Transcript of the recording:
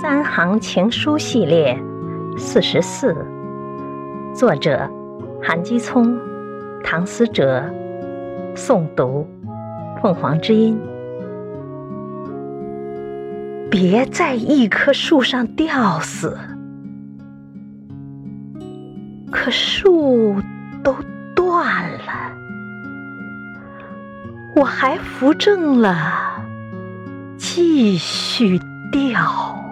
三行情书系列四十四。作者韩基聪唐思哲诵读凤凰之音。别在一棵树上吊死。可树都断了。我还扶正了继续吊。